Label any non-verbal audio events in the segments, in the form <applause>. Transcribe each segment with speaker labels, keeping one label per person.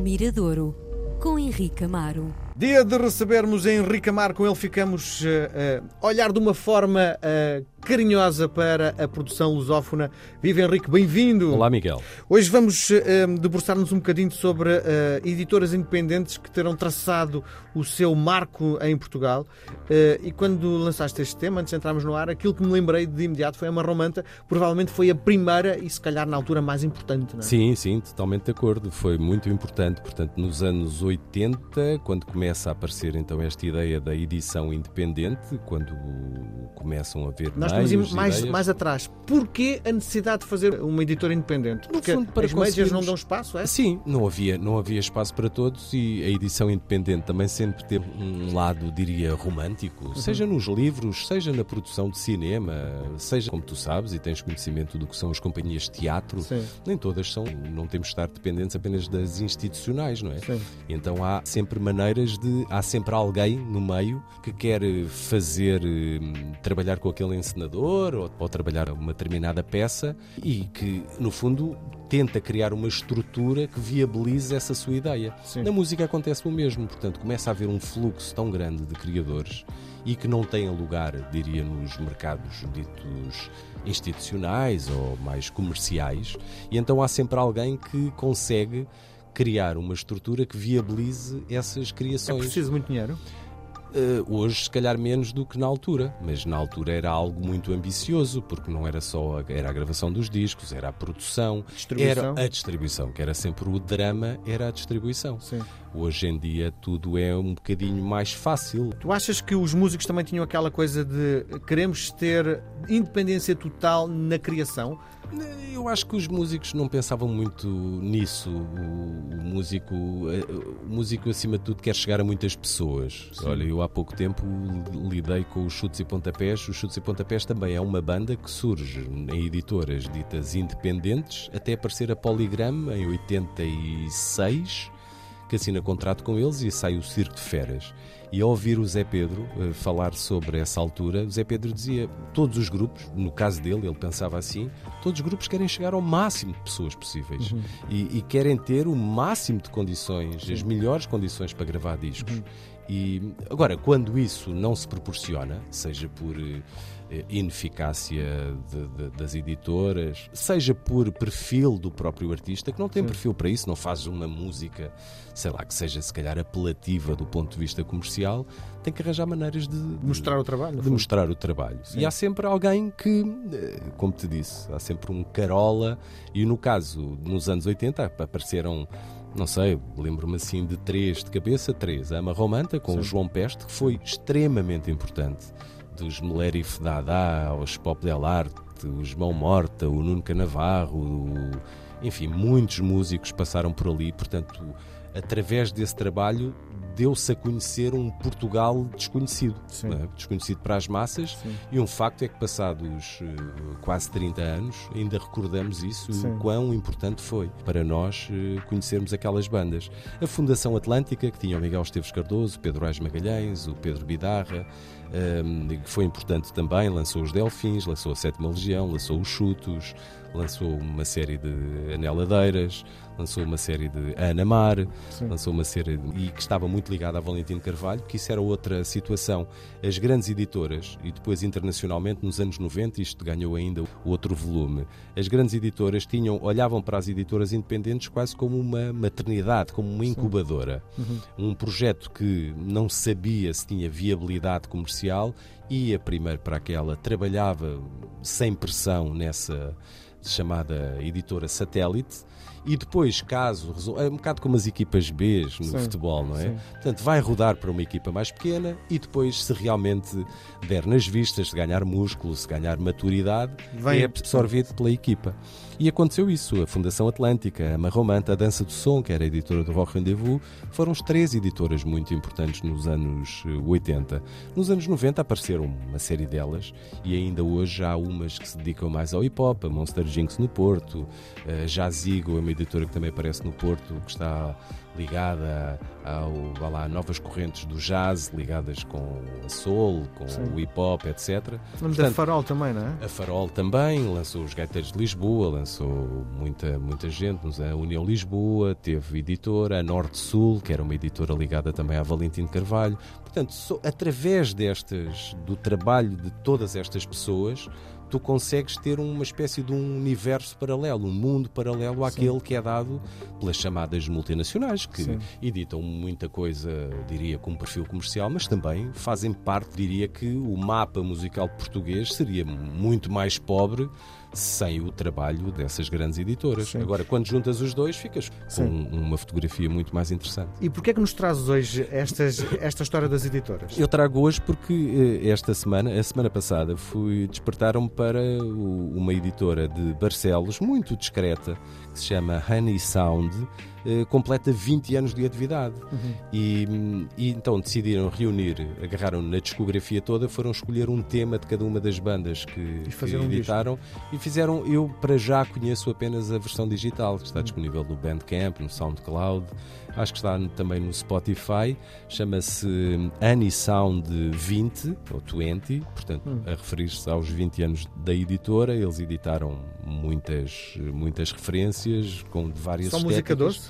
Speaker 1: Miradouro, com Henrique Amaro.
Speaker 2: Dia de recebermos Henrique Amar, com ele ficamos a uh, olhar de uma forma uh, carinhosa para a produção lusófona. Viva Henrique, bem-vindo!
Speaker 3: Olá Miguel.
Speaker 2: Hoje vamos uh, debruçar-nos um bocadinho sobre editoras independentes que terão traçado o seu marco em Portugal. e quando lançaste este tema, antes de entrarmos no ar, aquilo que me lembrei de imediato foi a Marromanta, provavelmente foi a primeira e se calhar na altura mais importante, não é?
Speaker 3: Sim, sim, totalmente de acordo. Foi muito importante, portanto, nos anos 80, quando começa a aparecer então esta ideia da edição independente, quando começam a haver
Speaker 2: Nós
Speaker 3: meios,
Speaker 2: temos mais, mais atrás. Porquê a necessidade de fazer uma editora independente? Porque
Speaker 3: fundo, para
Speaker 2: as médias não dão espaço, é?
Speaker 3: Sim, não havia, não havia espaço para todos e a edição independente também sempre teve um lado, diria, romântico, uhum. seja nos livros, seja na produção de cinema, seja como tu sabes e tens conhecimento do que são as companhias de teatro, Sim. nem todas são, não temos de estar dependentes apenas das institucionais, não é? Sim. Então há sempre maneiras de há sempre alguém no meio que quer fazer hum, trabalhar com aquele encenador ou, ou trabalhar uma determinada peça e que, no fundo, tenta criar uma estrutura que viabilize essa sua ideia. Sim. Na música acontece o mesmo, portanto, começa a haver um fluxo tão grande de criadores e que não têm lugar, diria, nos mercados ditos institucionais ou mais comerciais, e então há sempre alguém que consegue criar uma estrutura que viabilize essas criações.
Speaker 2: É preciso muito dinheiro?
Speaker 3: Uh, hoje, se calhar, menos do que na altura, mas na altura era algo muito ambicioso, porque não era só a, era a gravação dos discos, era a produção,
Speaker 2: distribuição.
Speaker 3: era a distribuição, que era sempre o drama, era a distribuição. Sim. Hoje em dia tudo é um bocadinho mais fácil.
Speaker 2: Tu achas que os músicos também tinham aquela coisa de queremos ter independência total na criação?
Speaker 3: Eu acho que os músicos não pensavam muito nisso. O, o músico, eh, o músico, acima de tudo, quer chegar a muitas pessoas. Sim. Olha, eu há pouco tempo lidei com os Chutes e Pontapés. Os Chutes e Pontapés também é uma banda que surge em editoras ditas independentes, até aparecer a Polygram em 86 que assina contrato com eles e sai o Circo de Feras. E ao ouvir o Zé Pedro uh, falar sobre essa altura, o Zé Pedro dizia: todos os grupos, no caso dele, ele pensava assim, todos os grupos querem chegar ao máximo de pessoas possíveis uhum. e, e, querem ter o máximo de condições, Sim. as melhores condições para gravar discos. Uhum. E agora, quando isso não se proporciona, seja por eh, ineficácia de, de, das editoras, seja por perfil do próprio artista, que não tem Sim. perfil para isso, não faz uma música, sei lá, que seja se calhar apelativa do ponto de vista comercial, tem que arranjar maneiras de,
Speaker 2: de mostrar o trabalho.
Speaker 3: De mostrar o trabalho. Sim. E há sempre alguém que, eh, como te disse, há sempre um carola, e no caso, nos anos 80, apareceram não sei, lembro-me assim de três de cabeça, três. A Ama Romanta, com Sim. o João Peste, que foi extremamente importante. Dos Melerif Dada, aos Pop Del Arte, os Mão Morta, o Nuno Canavarro, o... enfim, muitos músicos passaram por ali. Portanto, através desse trabalho, deu-se a conhecer um Portugal desconhecido, é? desconhecido para as massas, Sim. e um facto é que, passados uh, quase 30 anos, ainda recordamos isso, Sim. o quão importante foi para nós uh, conhecermos aquelas bandas. A Fundação Atlântica, que tinha o Miguel Esteves Cardoso, o Pedro Ais Magalhães, o Pedro Bidarra, um, que foi importante também, lançou os Delfins, lançou a Sétima Legião, lançou os Chutos, lançou uma série de aneladeiras, lançou uma série de Ana Mar, Sim. lançou uma série de, e que estava muito ligada a Valentino Carvalho, que isso era outra situação. As grandes editoras, e depois internacionalmente nos anos 90, isto ganhou ainda outro volume. As grandes editoras tinham, olhavam para as editoras independentes quase como uma maternidade, como uma incubadora. Uhum. Um projeto que não sabia se tinha viabilidade comercial, ia primeiro para aquela, trabalhava sem pressão nessa chamada editora satélite e depois, caso é um bocado como as equipas B no sim, futebol, não é? Sim. Portanto, vai rodar para uma equipa mais pequena e depois, se realmente der nas vistas, se ganhar músculo, se ganhar maturidade, Vem. é absorvido pela equipa. E aconteceu isso. A Fundação Atlântica, a Marromanta, a Dança do Som, que era a editora do Rock Rendezvous, foram as três editoras muito importantes nos anos 80. Eh, nos anos 90 apareceram uma série delas e ainda hoje há umas que se dedicam mais ao hip hop, a Monster Jinx no Porto, a Jazigo é uma editora que também aparece no Porto, que está ligada ao, lá, a novas correntes do jazz, ligadas com a soul, com Sim. o hip hop, etc.
Speaker 2: Vamos a Farol também, não é?
Speaker 3: A Farol também lançou os Gaiteiros de Lisboa, lançou muita, muita gente, a União Lisboa, teve editora, a Norte Sul, que era uma editora ligada também a Valentim Carvalho. Portanto, so, através destas, do trabalho de todas estas pessoas, tu consegues ter uma espécie de um universo paralelo, um mundo paralelo àquele Sim. que é dado pelas chamadas multinacionais, que Sim. editam muita coisa, diria, com um perfil comercial, mas também fazem parte, diria que o mapa musical português seria muito mais pobre sem o trabalho dessas grandes editoras. Sim. Agora, quando juntas os dois, ficas com uma fotografia muito mais interessante.
Speaker 2: E porquê é que nos trazes hoje estas, esta história das editoras?
Speaker 3: Eu trago hoje porque eh, esta semana, a semana passada, fui despertaram-me para uma editora de Barcelos, muito discreta, que se chama Honey Sound, eh, completa 20 anos de atividade. Uhum. E, e, então decidiram reunir, agarraram na discografia toda, foram escolher um tema de cada uma das bandas que, que um editaram disco. e fizeram. Eu, para já, conheço apenas a versão digital, que está uhum. disponível no Bandcamp, no SoundCloud, acho que está também no Spotify. Chama-se Annie Sound 20 ou 20, portanto, uhum. a referir-se aos 20 anos da editora. Eles editaram muitas, muitas referências com várias
Speaker 2: Só música doce?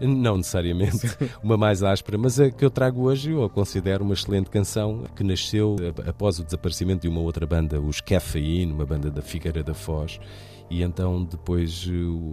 Speaker 3: Não necessariamente, <laughs> uma mais áspera, mas a que eu trago hoje eu a considero uma excelente canção que nasceu após o desaparecimento de uma outra banda, os Cafeína, uma banda da Figueira da Foz. E então, depois,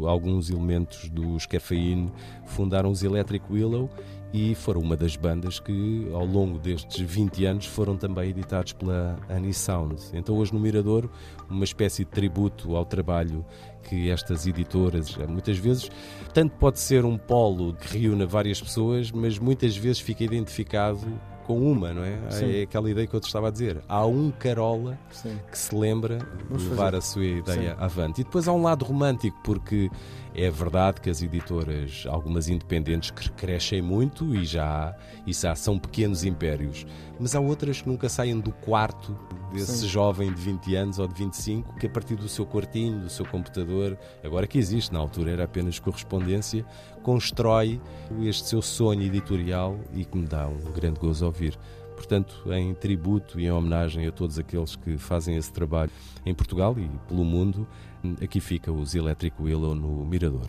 Speaker 3: alguns elementos dos Cafeína fundaram os Electric Willow e foram uma das bandas que, ao longo destes 20 anos, foram também editados pela Annie Sound. Então, hoje no Miradouro, uma espécie de tributo ao trabalho que estas editoras, muitas vezes, tanto pode ser um polo que reúne várias pessoas, mas muitas vezes fica identificado com uma, não é? Sim. É aquela ideia que eu te estava a dizer. Há um Carola Sim. que se lembra Vamos de levar fazer. a sua ideia Sim. avante. E depois há um lado romântico, porque é verdade que as editoras, algumas independentes, crescem muito e já, e já são pequenos impérios. Mas há outras que nunca saem do quarto desse Sim. jovem de 20 anos ou de 25, que a partir do seu quartinho, do seu computador, agora que existe, na altura era apenas correspondência, constrói este seu sonho editorial e que me dá um grande gozo ouvir. Portanto, em tributo e em homenagem a todos aqueles que fazem esse trabalho em Portugal e pelo mundo, aqui fica os Electric Willow no Mirador.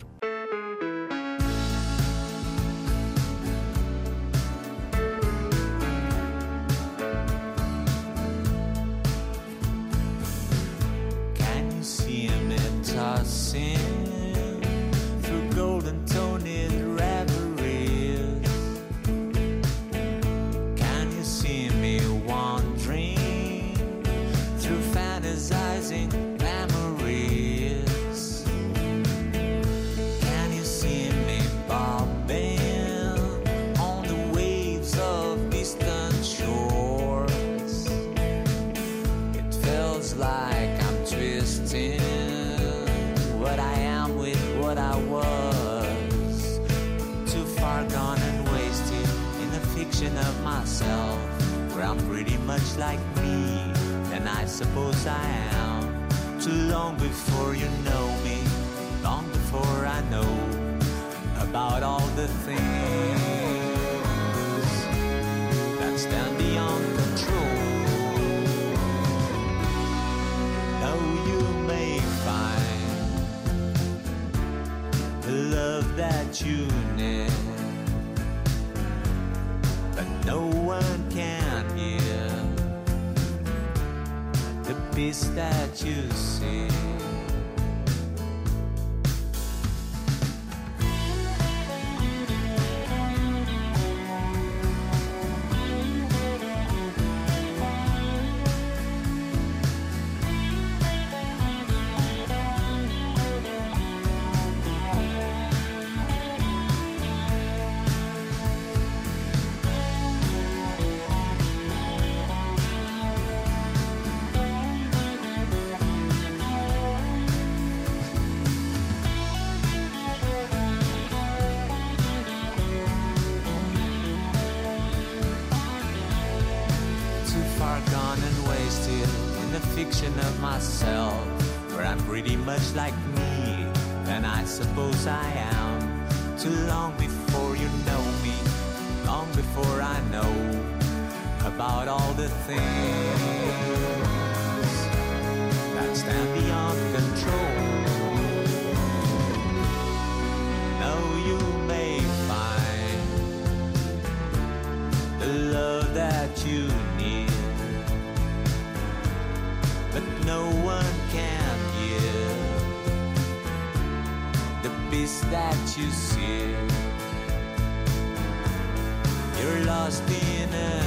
Speaker 4: Like me, and I suppose I am. Too long before you know me, long before I know about all the things that stand beyond control. Though you may find the love that you need, but no peace that you see. Fiction of myself, where I'm pretty much like me. than I suppose I am. Too long before you know me, long before I know about all the things lost in a